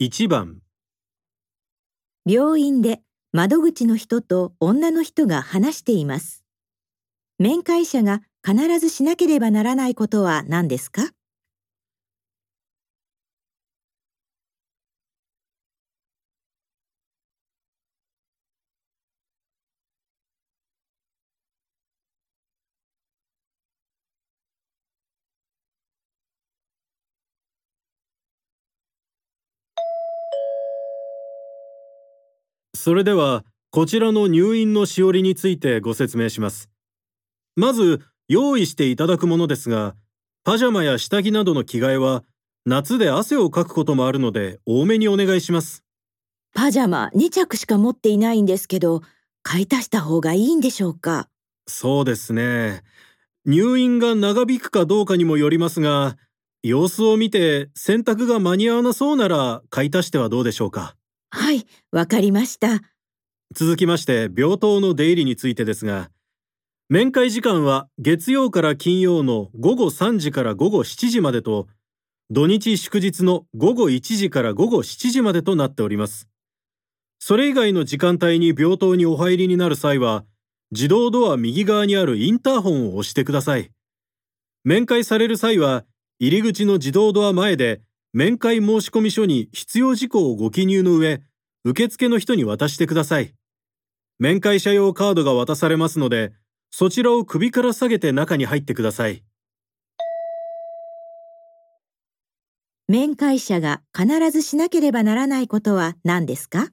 1番病院で窓口の人と女の人が話しています。面会者が必ずしなければならないことは何ですか？それではこちらの入院のしおりについてご説明します。まず用意していただくものですがパジャマや下着などの着替えは夏で汗をかくこともあるので多めにお願いします。パジャマ2着しか持っていないんですけど、買い足した方がいいんでしょうか？そうですね。入院が長引くかどうかにもよりますが様子を見て洗濯が間に合わなそうなら買い足してはどうでしょうか？はい、わかりました。続きまして病棟の出入りについてですが面会時間は月曜から金曜の午後3時から午後7時までと土日祝日の午後1時から午後7時までとなっておりますそれ以外の時間帯に病棟にお入りになる際は自動ドア右側にあるインターホンを押してください面会される際は入り口の自動ドア前で面会申込書に必要事項をご記入の上受付の人に渡してください面会者用カードが渡されますので、そちらを首から下げて中に入ってください。面会者が必ずしなければならないことは何ですか？